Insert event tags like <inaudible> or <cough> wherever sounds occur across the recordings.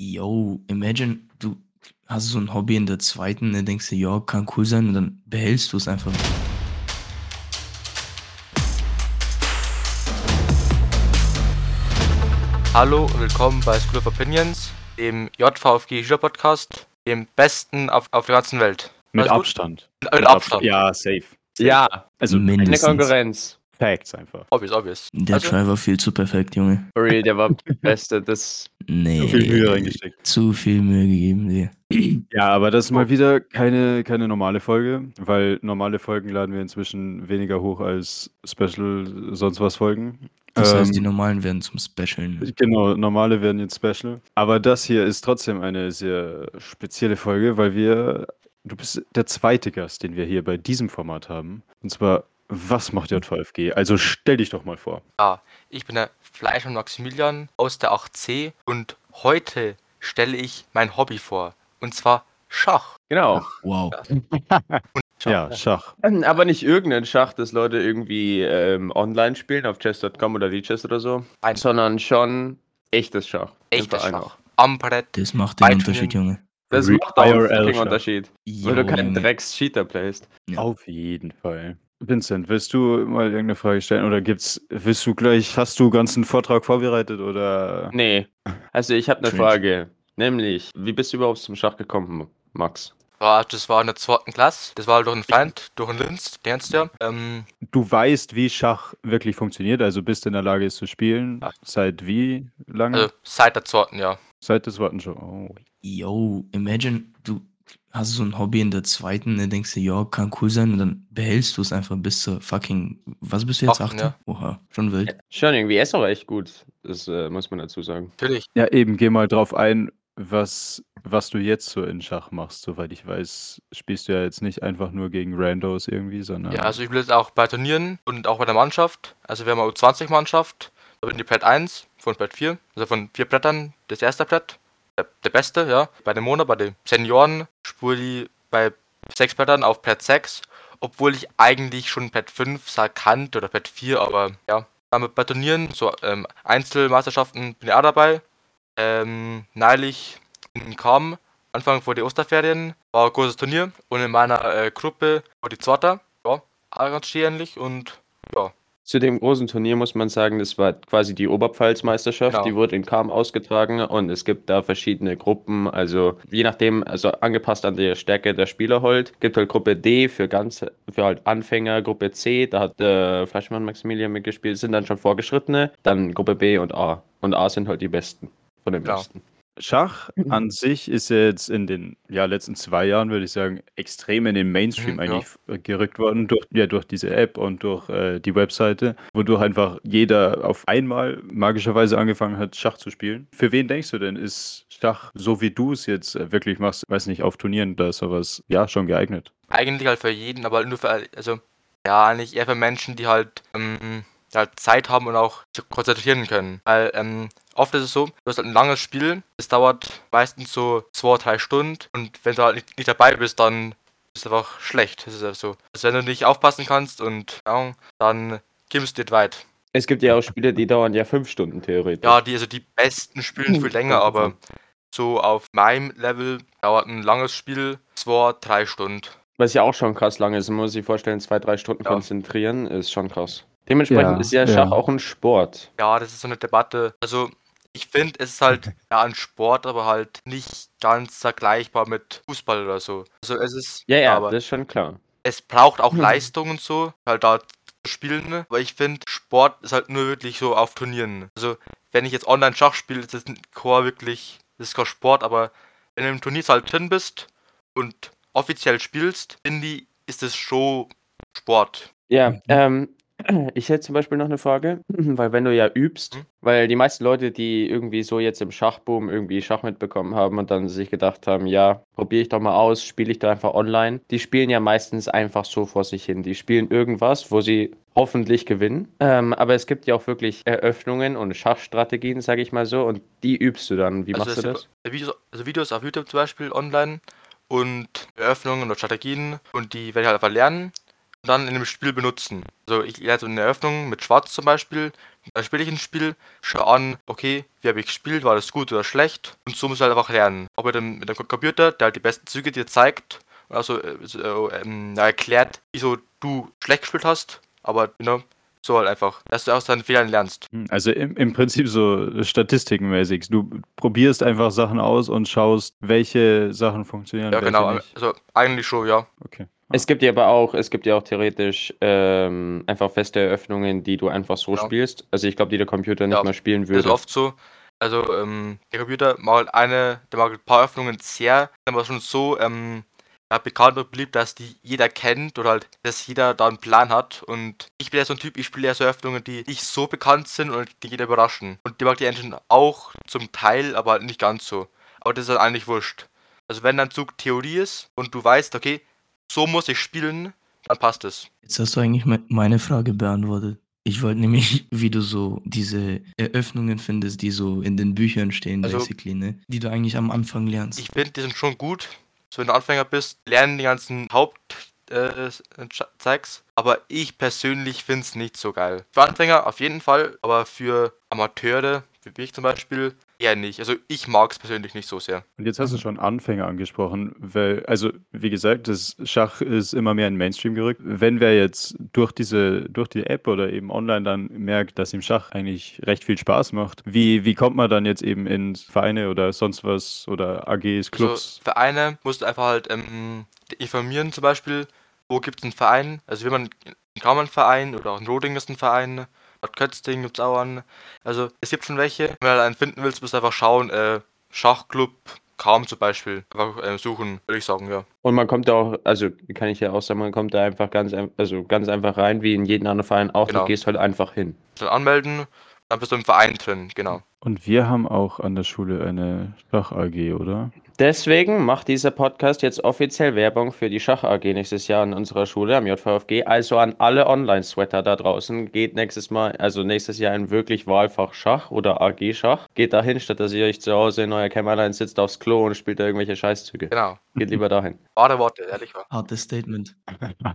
Yo, imagine, du hast so ein Hobby in der zweiten, dann denkst du, ja, kann cool sein und dann behältst du es einfach. Hallo und willkommen bei School of Opinions, dem JVFG Schüler Podcast, dem besten auf, auf der ganzen Welt. Mit Alles gut? Abstand. Mit Abstand. Ja, safe. Ja, Also eine Mindestens. Konkurrenz. Facts einfach. Obvious, obvious. Der Also- Try war viel zu perfekt, Junge. Real, der war <laughs> der Beste. Das, Nee. So viel Mühe reingesteckt. Zu viel Mühe gegeben, dir. <clears throat> Ja, aber das ist mal wieder keine, keine normale Folge, weil normale Folgen laden wir inzwischen weniger hoch als Special sonst was Folgen. Das heißt, die Ähm, normalen werden zum Specialen. Genau, normale werden jetzt Special. Aber das hier ist trotzdem eine sehr spezielle Folge, weil wir, du bist der zweite Gast, den wir hier bei diesem Format haben. Und zwar, was macht JVFG? Also stell dich doch mal vor. Ja, ich bin der Fleischmann Maximilian aus der 8C und heute stelle ich mein Hobby vor. Und zwar Schach. genau. Wow. <laughs> Schach. Ja, Schach. Aber nicht irgendein Schach, das Leute irgendwie ähm, online spielen, auf chess.com oder VChess oder so, Nein. sondern schon echtes Schach. Echtes Schach. Am Brett. Das macht den Unterschied, Junge. Das Re- macht auch einen. Unterschied, weil du keinen. Drecks-Cheater playst. Ja. Auf jeden Fall. Vincent, willst du mal irgendeine Frage stellen oder gibt's, willst du gleich, hast du ganzen Vortrag vorbereitet oder? Nee. Also ich habe eine. Frage. Nämlich, wie bist du überhaupt zum Schach gekommen, Max? Ja, das war in der zweiten Klasse. Das war durch einen Freund, durch einen Linz, den kennst du ja. Ähm, Du weißt, wie Schach wirklich funktioniert, also bist in der Lage, es zu spielen. Seit wie lange? also seit der zweiten, ja. Seit des Worten schon. Oh. Yo, imagine, du hast so ein Hobby in der zweiten, dann denkst du, ja, kann cool sein und dann behältst du es einfach bis zur fucking, was bist du jetzt, achte? Oha, schon wild. Schon irgendwie, er ist auch echt gut. Das äh, muss man dazu sagen. Natürlich. Ja, eben, geh mal drauf ein, was, was du jetzt so in Schach machst. Soweit ich weiß, spielst du ja jetzt nicht einfach nur gegen Randos irgendwie, sondern. Ja, also ich will jetzt auch bei Turnieren und auch bei der Mannschaft. Also wir haben eine U20-Mannschaft. Da bin die Brett 1 von Brett 4. Also von vier Brettern das erste Brett. Der, der beste, ja. Bei den Mona, bei den Senioren ich bei sechs Brettern auf Brett 6. Obwohl ich eigentlich schon Brett 5 sah kannte oder Brett 4, aber ja. Dann bei Turnieren, so ähm, Einzelmeisterschaften bin ich auch dabei. Ähm, neulich in Kam, Anfang vor die Osterferien, war ein großes Turnier und in meiner äh, Gruppe war die zweite. Ja, ganz ähnlich und ja, Zu dem großen Turnier muss man sagen, das war quasi die Oberpfalz-Meisterschaft, Genau. die wurde in Kam ausgetragen und es gibt da verschiedene Gruppen, also je nachdem, also angepasst an die Stärke der Spieler halt, gibt halt Gruppe D für ganz, für halt Anfänger, Gruppe C, da hat der Fleischmann Maximilian mitgespielt, sind dann schon Vorgeschrittene, dann Gruppe B und A und A sind halt die Besten von den Genau. Besten. Schach an sich ist ja jetzt in den ja, letzten zwei Jahren, würde ich sagen, extrem in den Mainstream Mhm, ja. eigentlich f- gerückt worden, durch, ja, durch diese App und durch äh, die Webseite, wodurch einfach jeder auf einmal magischerweise angefangen hat, Schach zu spielen. Für wen denkst du denn, ist Schach, so wie du es jetzt äh, wirklich machst, weiß nicht, auf Turnieren da ist sowas, ja, schon geeignet? eigentlich halt für jeden, aber nur für, also ja, eigentlich eher für Menschen, die halt, ähm, halt Zeit haben und auch sich konzentrieren können. Weil ähm, oft ist es so, du hast halt ein langes Spiel, es dauert meistens so zwei, drei Stunden und wenn du halt nicht, nicht dabei bist, dann ist es einfach schlecht. Das ist einfach so. Also wenn du nicht aufpassen kannst und ja, dann kommst du nicht weit. Es gibt ja auch Spiele, die dauern ja fünf Stunden theoretisch. Ja, die, also die besten spielen viel länger, aber so auf meinem Level dauert ein langes Spiel zwei, drei Stunden. Was ja auch schon krass lang ist, man muss sich vorstellen, zwei, drei Stunden Ja. konzentrieren, ist schon krass. Dementsprechend Ja, ist ja ja. Schach auch ein Sport. Ja, das ist so eine Debatte. Also, ich finde, es ist halt ja ein Sport, aber halt nicht ganz vergleichbar mit Fußball oder so. Also, es ist. Ja, ja, aber das ist schon klar. es braucht auch Mhm. Leistung und so, halt da zu spielen. ne? Aber ich finde, Sport ist halt nur wirklich so auf Turnieren. Also, wenn ich jetzt online Schach spiele, ist das ein Core wirklich. Das ist kein Sport, aber wenn du im Turnier halt drin bist und offiziell spielst, finde ich, ist es schon Sport. Ja, Mhm. ähm, ich hätte zum Beispiel noch eine Frage, <clears throat> weil wenn du ja übst, Mhm. weil die meisten Leute, die irgendwie so jetzt im Schachboom irgendwie Schach mitbekommen haben und dann sich gedacht haben, ja, probiere ich doch mal aus, spiele ich da einfach online, die spielen ja meistens einfach so vor sich hin. Die spielen irgendwas, wo sie hoffentlich gewinnen. Ähm, aber es gibt ja auch wirklich Eröffnungen und Schachstrategien, sage ich mal so, und die übst du dann. Wie machst Also du es das? gibt Videos, also Videos auf YouTube zum Beispiel online und Eröffnungen und Strategien und die werde ich halt einfach lernen dann in dem Spiel benutzen. Also ich lerne so eine Eröffnung mit Schwarz zum Beispiel, Dann spiele ich ein Spiel, schau an, okay, wie habe ich gespielt, war das gut oder schlecht? Und so musst du halt einfach lernen. Auch mit dem, mit dem Computer, der halt die besten Züge dir zeigt also äh, so, ähm, erklärt, wieso du schlecht gespielt hast, aber you know, so halt einfach, dass du aus deinen Fehlern lernst. Hm, Also im, im Prinzip so statistikenmäßig. Du probierst einfach Sachen aus und schaust, welche Sachen funktionieren. Ja, genau. Nicht. Also eigentlich schon, ja. Okay. Es gibt ja aber auch, es gibt ja auch theoretisch ähm, einfach feste Eröffnungen, die du einfach so Ja. spielst. Also ich glaube, die der Computer nicht Ja, mal spielen Das ist würde. oft so. Also, ähm, der Computer macht halt eine, der macht ein paar Öffnungen sehr, aber schon so ähm, ja, bekannt und beliebt, dass die jeder kennt oder halt, dass jeder da einen Plan hat. Und ich bin ja so ein Typ, ich spiele ja so Öffnungen, die nicht so bekannt sind und die jeder überraschen. Und die mag die Engine auch zum Teil, aber halt nicht ganz so. Aber das ist halt eigentlich wurscht. Also wenn dein Zug Theorie ist und du weißt, okay, so muss ich spielen, dann passt es. Jetzt hast du eigentlich me meine Frage beantwortet. Ich wollte nämlich, <laughs> wie du so diese Eröffnungen findest, die so in den Büchern stehen, Also- basically, ne? Die du eigentlich am Anfang lernst. Ich finde, die sind schon gut. So, wenn du Anfänger bist, lernen die ganzen Haupt äh. Aber ich persönlich finde es nicht so geil. Für Anfänger auf jeden Fall, aber für Amateure, wie ich zum Beispiel, eher nicht. Also ich mag es persönlich nicht so sehr. Und jetzt hast du schon Anfänger angesprochen, weil, also wie gesagt, das Schach ist immer mehr in den Mainstream gerückt. Wenn wer jetzt durch diese, durch die App oder eben online dann merkt, dass ihm Schach eigentlich recht viel Spaß macht, wie, wie kommt man dann jetzt eben in Vereine oder sonst was oder AGs, Clubs? Also Vereine musst du einfach halt ähm, informieren zum Beispiel, wo gibt es einen Verein. Also wenn man einen Verein oder auch in Roding ist ein Verein. Bad Kötzting gibt es auch einen. Also es gibt schon welche. Wenn du einen finden willst, musst du einfach schauen, äh, Schachclub Kaum zum Beispiel. Einfach äh, suchen, würde ich sagen, ja. Und man kommt da auch, also kann ich ja auch sagen, man kommt da einfach ganz, also ganz einfach rein, wie in jeden anderen Verein auch. Genau. Du gehst halt einfach hin. Dann anmelden, dann bist du im Verein drin, genau. Und wir haben auch an der Schule eine Schach-AG, oder? Deswegen macht dieser Podcast jetzt offiziell Werbung für die Schach AG nächstes Jahr an unserer Schule am JVFG. Also an alle Online-Sweater da draußen. Geht nächstes Mal, also nächstes Jahr in wirklich Wahlfach Schach oder AG Schach. Geht dahin, statt dass ihr euch zu Hause in euer Kämmerlein sitzt aufs Klo und spielt da irgendwelche Scheißzüge. Genau. Geht lieber dahin. <laughs> Wahre Worte, ehrlich war. Hartes Statement.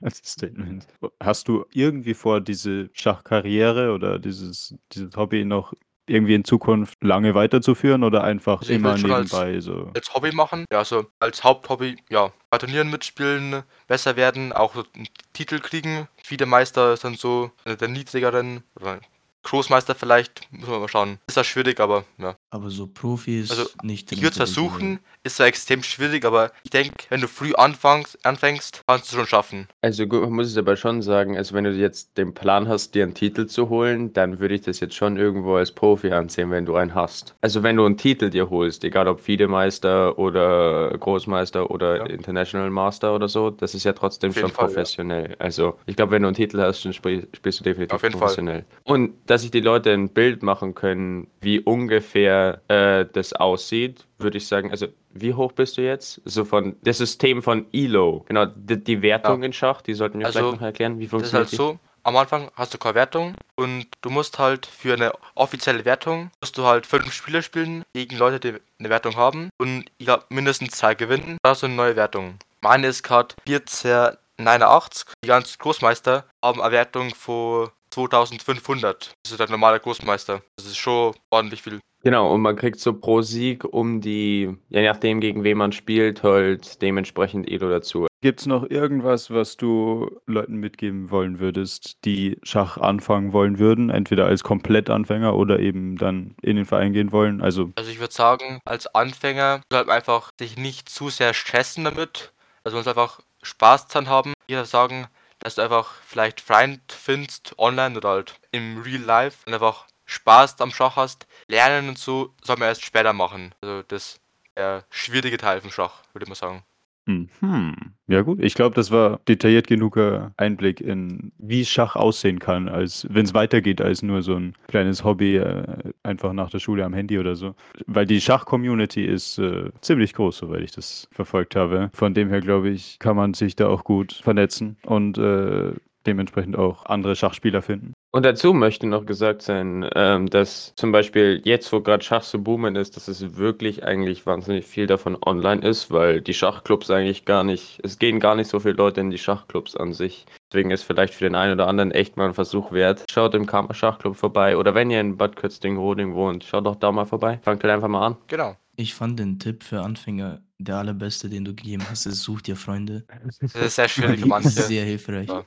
Das Statement. Hast du irgendwie vor, diese Schachkarriere oder dieses, dieses Hobby noch irgendwie in Zukunft lange weiterzuführen oder einfach Also immer schon als- nebenbei so? Als Hobby machen, ja, also als Haupthobby, ja, bei Turnieren mitspielen, besser werden, auch so einen Titel kriegen. Viele Meister sind so äh, der niedrigeren, oder Großmeister vielleicht, muss man mal schauen. Ist das schwierig, aber ja. Aber so Profi ist Also, nicht. Ich würde es versuchen, ist zwar extrem schwierig, aber ich denke, wenn du früh anfängst, anfängst, kannst du schon schaffen. Also gut, man muss es aber schon sagen, also wenn du jetzt den Plan hast, dir einen Titel zu holen, dann würde ich das jetzt schon irgendwo als Profi ansehen, wenn du einen hast. Also wenn du einen Titel dir holst, egal ob FIDE-Meister oder Großmeister oder Ja. International Master oder so, das ist ja trotzdem schon Fall, ja. professionell. Also ich glaube, wenn du einen Titel hast, dann spiel, spielst du definitiv Auf jeden Fall. professionell. Und dass sich die Leute ein Bild machen können, wie ungefähr äh, das aussieht, würde ich sagen, also wie hoch bist du jetzt? So von das System von ELO. Genau, die, die Wertung Ja. in Schach, die sollten wir Also, vielleicht noch erklären, wie Das ist funktioniert halt so, am Anfang hast du keine Wertung und du musst halt für eine offizielle Wertung, musst du halt fünf Spiele spielen gegen Leute, die eine Wertung haben und ich glaube mindestens zwei gewinnen, dann hast du eine neue Wertung. Meine ist gerade 1489, die ganzen Großmeister haben eine Wertung von 2500. Das ist der normale Großmeister. Das ist schon ordentlich viel. Genau, und man kriegt so pro Sieg um die, je nachdem gegen wen man spielt, halt dementsprechend ELO dazu. Gibt es noch irgendwas, was du Leuten mitgeben wollen würdest, die Schach anfangen wollen würden, entweder als Komplettanfänger oder eben dann in den Verein gehen wollen? Also Also ich würde sagen, als Anfänger sollte man einfach sich nicht zu sehr stressen damit. Also man soll einfach Spaß dran haben. Ich würde sagen, dass du einfach vielleicht Freund findest, online oder halt im Real Life und einfach Spaß am Schach hast. Lernen und so soll man erst später machen. Also das der schwierige Teil vom Schach, würde ich mal sagen. Mhm. Ja gut, ich glaube, das war detailliert genuger Einblick in, wie Schach aussehen kann, als wenn es weitergeht als nur so ein kleines Hobby äh, einfach nach der Schule am Handy oder so. Weil die Schach-Community ist äh, ziemlich groß, soweit ich das verfolgt habe. Von dem her, glaube ich, kann man sich da auch gut vernetzen und äh, dementsprechend auch andere Schachspieler finden. Und dazu möchte noch gesagt sein, ähm, dass zum Beispiel jetzt, wo gerade Schach so boomen ist, dass es wirklich eigentlich wahnsinnig viel davon online ist, weil die Schachclubs eigentlich gar nicht, es gehen gar nicht so viele Leute in die Schachclubs an sich. Deswegen ist vielleicht für den einen oder anderen echt mal ein Versuch wert. Schaut im Karma Schachclub vorbei oder wenn ihr in Bad Kötzting-Roding wohnt, schaut doch da mal vorbei. Fangt halt einfach mal an. Genau. Ich fand den Tipp für Anfänger der allerbeste, den du gegeben hast, ist such dir Freunde. Das ist sehr schwierig für <laughs> manche. Sehr hilfreich. Ja.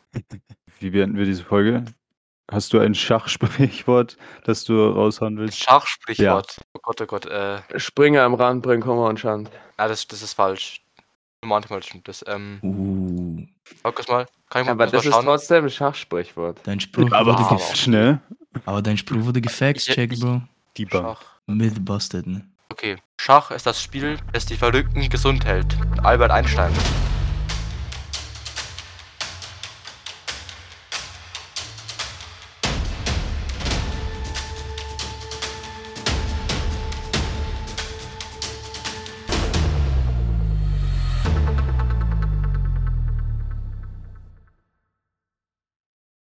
Wie beenden wir diese Folge? Hast du ein Schachsprichwort, <laughs> das du raushauen willst? Schachsprichwort. Oh Gott, oh Gott. Äh, Springer am Rand, bring Kummer und Schand. ah, das, das ist falsch. Manchmal stimmt das. Ähm, Uh, sag das mal. Kann ich mal, Aber das mal ist trotzdem ein Schachsprichwort. dein Spruch Aber wurde wow. gef schnell. aber dein Spruch wurde gefaxcheckt, Bro. Die Bank. Schach. Myth busted, ne? Okay. Schach ist das Spiel, das die Verrückten gesund hält. Albert Einstein.